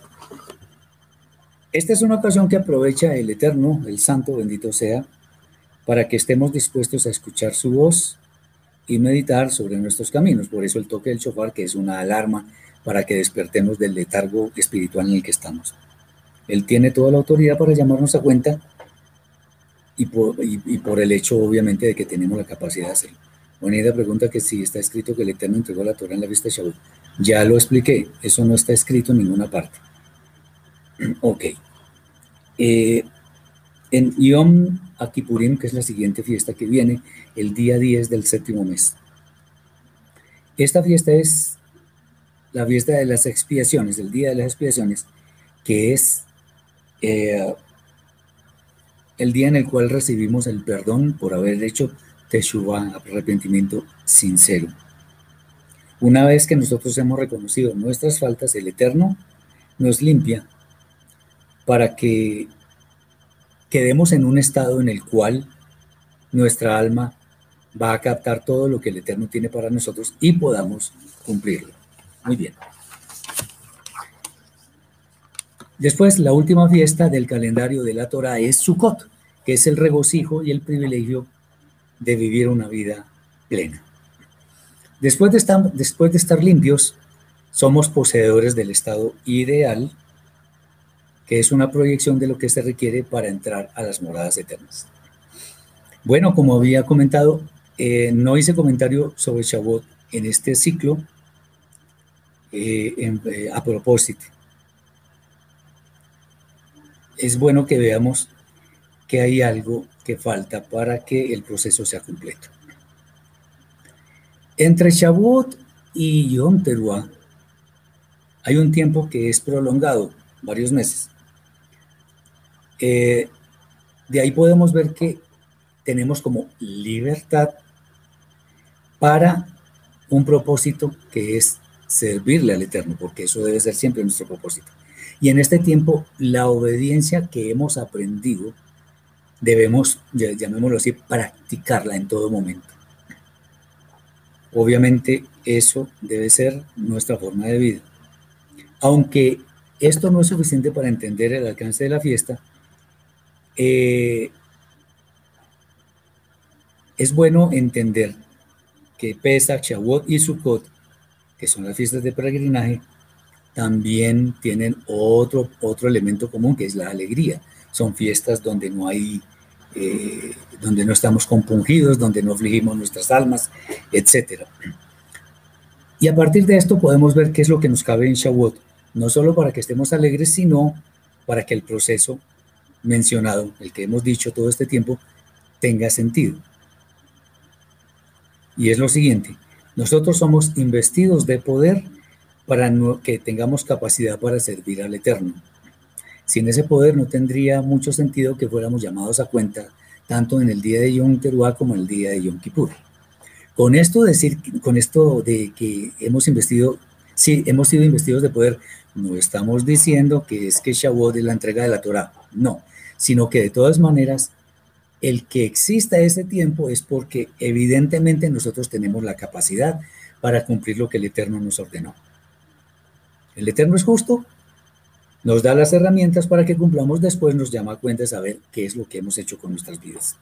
esta es una ocasión que aprovecha el Eterno, el Santo, bendito sea, para que estemos dispuestos a escuchar su voz y meditar sobre nuestros caminos. Por eso el toque del shofar, que es una alarma para que despertemos del letargo espiritual en el que estamos. Él tiene toda la autoridad para llamarnos a cuenta y por, el hecho, obviamente, de que tenemos la capacidad de hacerlo. Bonita pregunta que si está escrito que el Eterno entregó la Torah en la vista de Shavuot. Ya lo expliqué, eso no está escrito en ninguna parte. (clears throat) Ok. Eh, en Yom Akipurim, que es la siguiente fiesta que viene, el día 10 del séptimo mes. Esta fiesta es la fiesta de las expiaciones, el día de las expiaciones, que es eh, el día en el cual recibimos el perdón por haber hecho teshuva, arrepentimiento sincero. Una vez que nosotros hemos reconocido nuestras faltas, el Eterno nos limpia para que quedemos en un estado en el cual nuestra alma va a captar todo lo que el Eterno tiene para nosotros y podamos cumplirlo. Muy bien. Después, la última fiesta del calendario de la Torah es Sukkot, que es el regocijo y el privilegio de vivir una vida plena. Después de estar, después de estar limpios, somos poseedores del estado ideal que es una proyección de lo que se requiere para entrar a las moradas eternas. Bueno, como había comentado, eh, no hice comentario sobre Shavuot en este ciclo eh, eh, a propósito. Es bueno que veamos que hay algo que falta para que el proceso sea completo. Entre Shavuot y Yom Teruah hay un tiempo que es prolongado, varios meses. Eh, de ahí podemos ver que tenemos como libertad para un propósito que es servirle al Eterno, porque eso debe ser siempre nuestro propósito. Y en este tiempo, la obediencia que hemos aprendido, debemos, llamémoslo así, practicarla en todo momento. Obviamente eso debe ser nuestra forma de vida. Aunque esto no es suficiente para entender el alcance de la fiesta, eh, es bueno entender que Pesach, Shavuot y Sukkot, que son las fiestas de peregrinaje, también tienen otro, otro elemento común que es la alegría. Son fiestas donde no hay, eh, donde no estamos compungidos, donde no afligimos nuestras almas, etc. Y a partir de esto podemos ver qué es lo que nos cabe en Shavuot, no solo para que estemos alegres, sino para que el proceso mencionado, el que hemos dicho todo este tiempo, tenga sentido. Y es lo siguiente, nosotros somos investidos de poder para que tengamos capacidad para servir al Eterno. Sin ese poder no tendría mucho sentido que fuéramos llamados a cuenta tanto en el día de Yom Teruah como en el día de Yom Kippur. Con esto decir, con esto de que hemos investido, sí, hemos sido investidos de poder, no estamos diciendo que es que Shavuot es la entrega de la Torah, no, sino que de todas maneras el que exista ese tiempo es porque evidentemente nosotros tenemos la capacidad para cumplir lo que el Eterno nos ordenó. El Eterno es justo, nos da las herramientas para que cumplamos, después nos llama a cuenta saber qué es lo que hemos hecho con nuestras vidas.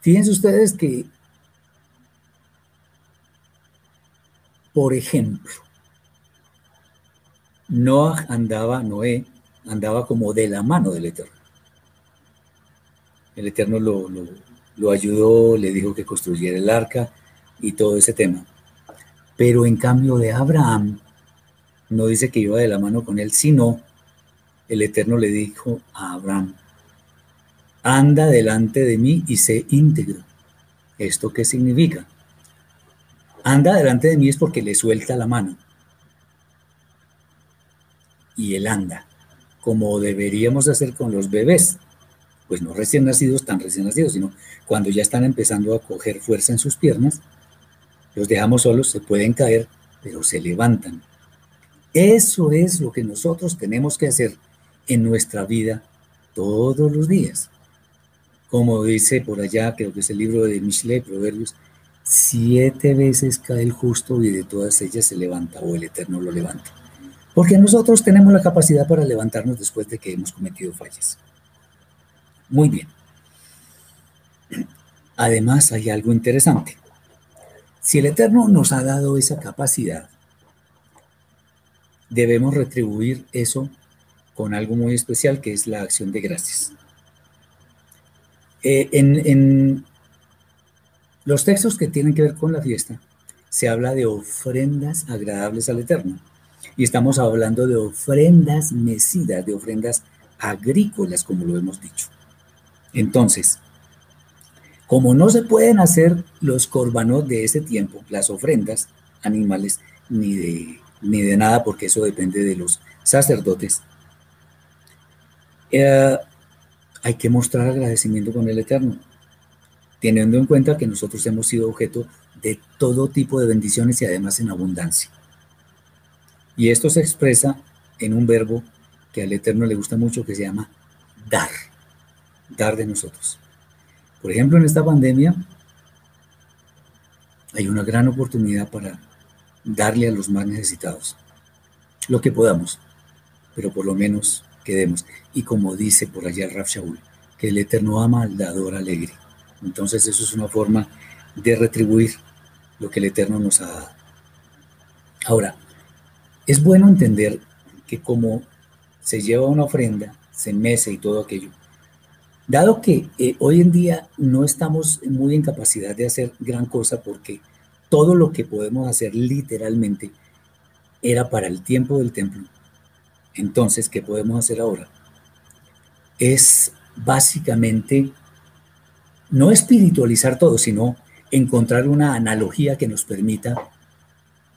Fíjense ustedes que, por ejemplo, Noah andaba, Noé andaba como de la mano del Eterno. El Eterno lo, lo, ayudó, le dijo que construyera el arca y todo ese tema. Pero en cambio de Abraham, no dice que iba de la mano con él, sino el Eterno le dijo a Abraham, anda delante de mí y sé íntegro. ¿Esto qué significa? Anda delante de mí es porque le suelta la mano. Y él anda, como deberíamos hacer con los bebés pues no recién nacidos, tan recién nacidos, sino cuando ya están empezando a coger fuerza en sus piernas, los dejamos solos, se pueden caer, pero se levantan. Eso es lo que nosotros tenemos que hacer en nuestra vida todos los días. Como dice por allá, creo que es el libro de Michelet, Proverbios, siete veces cae el justo y de todas ellas se levanta o el Eterno lo levanta. Porque nosotros tenemos la capacidad para levantarnos después de que hemos cometido fallas. Muy bien. Además, hay algo interesante. Si el Eterno nos ha dado esa capacidad, debemos retribuir eso con algo muy especial que es la acción de gracias. Eh, en, en los textos que tienen que ver con la fiesta, se habla de ofrendas agradables al Eterno. Y estamos hablando de ofrendas mecidas, de ofrendas agrícolas, como lo hemos dicho. Entonces, como no se pueden hacer los corbanos de ese tiempo, las ofrendas animales, ni de, ni de nada, porque eso depende de los sacerdotes, eh, hay que mostrar agradecimiento con el Eterno, teniendo en cuenta que nosotros hemos sido objeto de todo tipo de bendiciones y además en abundancia. Y esto se expresa en un verbo que al Eterno le gusta mucho, que se llama dar dar de nosotros. Por ejemplo, en esta pandemia hay una gran oportunidad para darle a los más necesitados lo que podamos, pero por lo menos quedemos. Y como dice por allá Raf Shaul, que el Eterno ama al dador alegre. Entonces eso es una forma de retribuir lo que el Eterno nos ha dado. Ahora, es bueno entender que como se lleva una ofrenda, se mece y todo aquello, Dado que eh, hoy en día no estamos muy en capacidad de hacer gran cosa porque todo lo que podemos hacer literalmente era para el tiempo del templo. Entonces, ¿qué podemos hacer ahora? Es básicamente no espiritualizar todo, sino encontrar una analogía que nos permita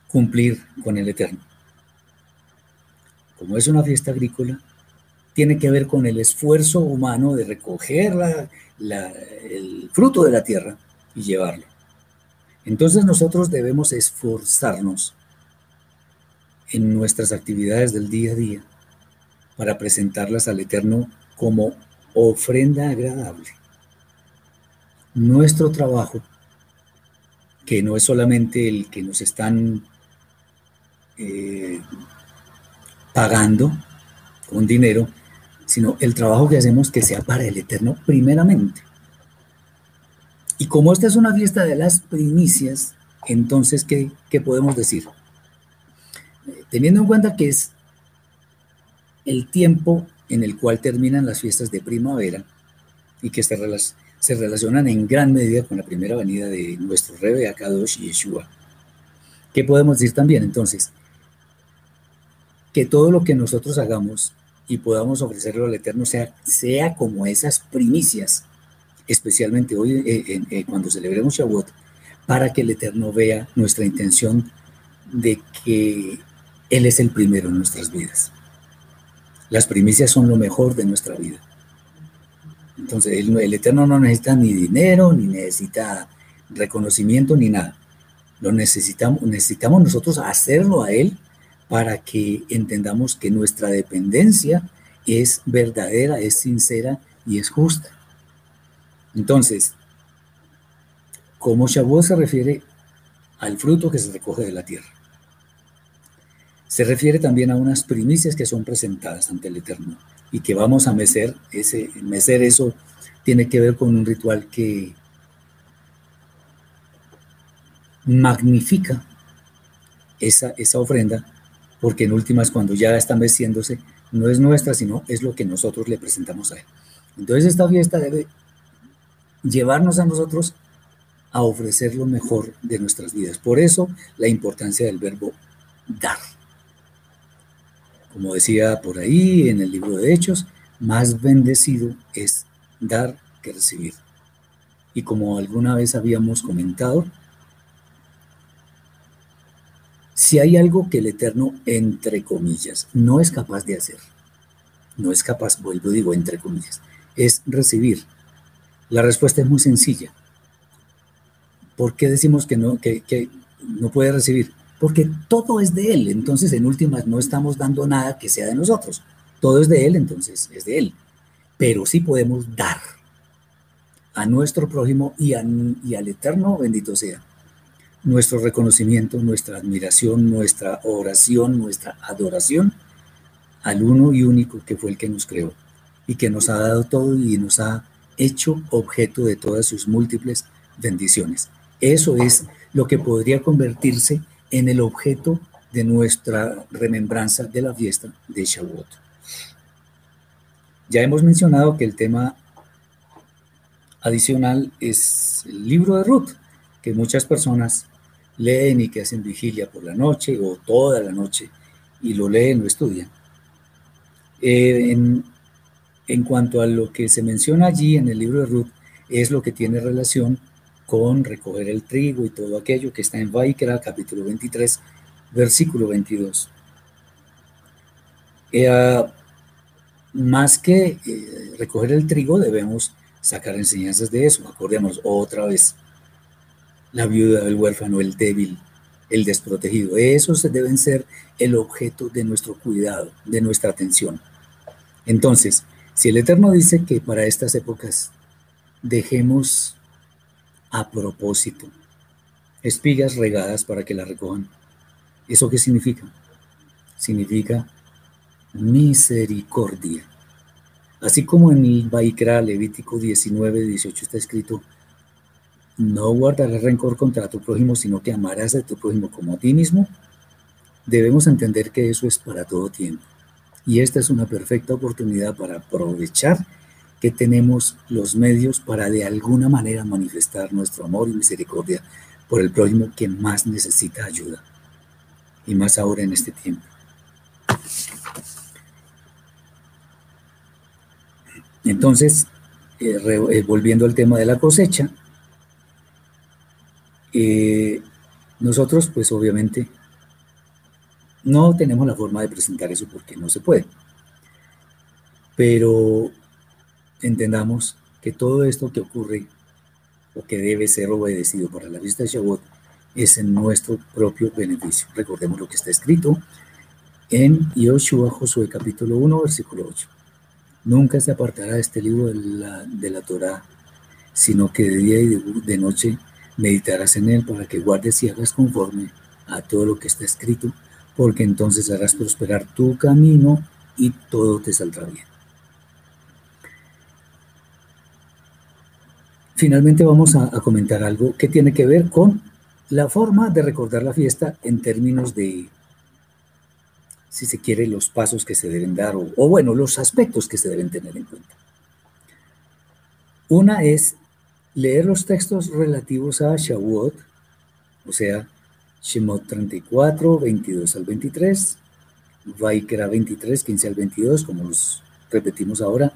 cumplir con el Eterno. Como es una fiesta agrícola, tiene que ver con el esfuerzo humano de recoger el fruto de la tierra y llevarlo. Entonces nosotros debemos esforzarnos en nuestras actividades del día a día para presentarlas al Eterno como ofrenda agradable. Nuestro trabajo que no es solamente el que nos están eh, pagando con dinero, sino el trabajo que hacemos que sea para el Eterno primeramente. Y como esta es una fiesta de las primicias, entonces, ¿qué, qué podemos decir? Teniendo en cuenta que es el tiempo en el cual terminan las fiestas de primavera y que se, se relacionan en gran medida con la primera venida de nuestro Rebe Akadosh Yeshua. ¿Qué podemos decir también entonces? Que todo lo que nosotros hagamos y podamos ofrecerlo al Eterno sea, sea como esas primicias, especialmente hoy eh, eh, cuando celebremos Shavuot, para que el Eterno vea nuestra intención de que Él es el primero en nuestras vidas. Las primicias son lo mejor de nuestra vida. Entonces, el, Eterno no necesita ni dinero, ni necesita reconocimiento, ni nada. Lo necesitamos, necesitamos nosotros hacerlo a Él para que entendamos que nuestra dependencia es verdadera, es sincera y es justa. Entonces, como Shavuot se refiere al fruto que se recoge de la tierra. Se refiere también a unas primicias que son presentadas ante el Eterno y que vamos a mecer. Ese, mecer eso tiene que ver con un ritual que magnifica esa, esa ofrenda, porque en últimas cuando ya está meciéndose, no es nuestra, sino es lo que nosotros le presentamos a Él. Entonces esta fiesta debe llevarnos a nosotros a ofrecer lo mejor de nuestras vidas. Por eso la importancia del verbo dar. Como decía por ahí en el libro de Hechos, más bendecido es dar que recibir. Y como alguna vez habíamos comentado, si hay algo que el Eterno, entre comillas, no es capaz de hacer, no es capaz, vuelvo digo, entre comillas, es recibir. La respuesta es muy sencilla. ¿Por qué decimos que no, que, no puede recibir? porque todo es de Él. Entonces, en últimas, no estamos dando nada que sea de nosotros. Todo es de Él, entonces es de Él. Pero sí podemos dar a nuestro prójimo y al Eterno, bendito sea, nuestro reconocimiento, nuestra admiración, nuestra oración, nuestra adoración al uno y único que fue el que nos creó y que nos ha dado todo y nos ha hecho objeto de todas sus múltiples bendiciones. Eso es lo que podría convertirse en el objeto de nuestra remembranza de la fiesta de Shavuot. Ya hemos mencionado que el tema adicional es el libro de Ruth, que muchas personas leen y que hacen vigilia por la noche o toda la noche y lo leen o estudian. Eh, en, cuanto a lo que se menciona allí en el libro de Ruth, es lo que tiene relación con recoger el trigo y todo aquello que está en Vaikra, capítulo 23, versículo 22. Eh, más que eh, recoger el trigo, debemos sacar enseñanzas de eso. Acordemos otra vez, la viuda, el huérfano, el débil, el desprotegido. Esos deben ser el objeto de nuestro cuidado, de nuestra atención. Entonces, si el Eterno dice que para estas épocas dejemos a propósito. Espigas regadas para que la recojan. ¿Eso qué significa? Significa misericordia. Así como en el Baikra Levítico 19, 18 está escrito, no guardarás rencor contra tu prójimo, sino que amarás a tu prójimo como a ti mismo, debemos entender que eso es para todo tiempo. Y esta es una perfecta oportunidad para aprovechar que tenemos los medios para de alguna manera manifestar nuestro amor y misericordia por el prójimo que más necesita ayuda, y más ahora en este tiempo. Entonces, eh, eh, volviendo al tema de la cosecha, eh, nosotros pues obviamente no tenemos la forma de presentar eso porque no se puede. Pero entendamos que todo esto que ocurre o que debe ser obedecido para la vista de Shavuot es en nuestro propio beneficio. Recordemos lo que está escrito en Yoshua Josué capítulo 1 versículo 8. Nunca se apartará este libro de la, de la Torah, sino que de día y de noche Meditarás en él para que guardes y hagas conforme a todo lo que está escrito, porque entonces harás prosperar tu camino y todo te saldrá bien. Finalmente vamos a, comentar algo que tiene que ver con la forma de recordar la fiesta en términos de, si se quiere, los pasos que se deben dar o, o bueno, los aspectos que se deben tener en cuenta. Una es leer los textos relativos a Shavuot, o sea, Shemot 34, 22 al 23, Vaikra 23, 15 al 22, como los repetimos ahora,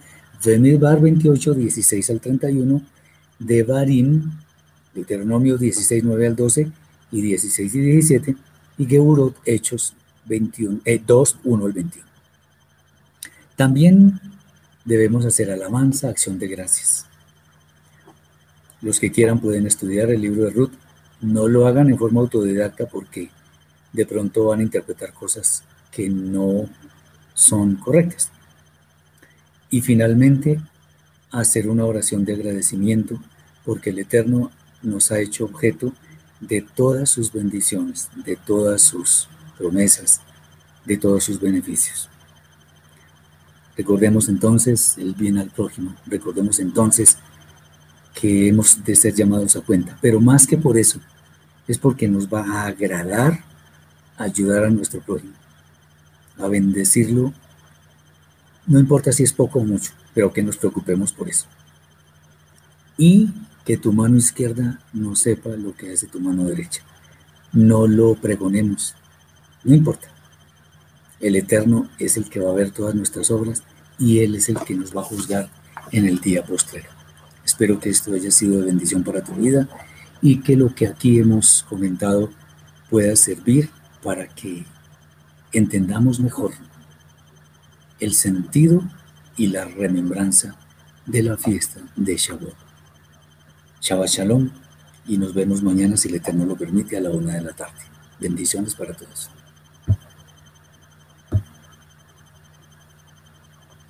Bar 28, 16 al 31, Devarim, Deuteronomio 16, 9 al 12 y 16 y 17, y Geburot, Hechos 21, 2, 1 al 21. También debemos hacer alabanza, acción de gracias. Los que quieran pueden estudiar el libro de Ruth. No lo hagan en forma autodidacta porque de pronto van a interpretar cosas que no son correctas. Y finalmente, hacer una oración de agradecimiento porque el Eterno nos ha hecho objeto de todas sus bendiciones, de todas sus promesas, de todos sus beneficios. Recordemos entonces el bien al prójimo, recordemos entonces que hemos de ser llamados a cuenta. Pero más que por eso, es porque nos va a agradar ayudar a nuestro prójimo, a bendecirlo, no importa si es poco o mucho, pero que nos preocupemos por eso. Y que tu mano izquierda no sepa lo que hace tu mano derecha. No lo pregonemos, no importa. El Eterno es el que va a ver todas nuestras obras y Él es el que nos va a juzgar en el día postrero. Espero que esto haya sido de bendición para tu vida y que lo que aquí hemos comentado pueda servir para que entendamos mejor el sentido y la remembranza de la fiesta de Shabbat. Shabbat Shalom y nos vemos mañana si el Eterno lo permite a la una de la tarde. Bendiciones para todos.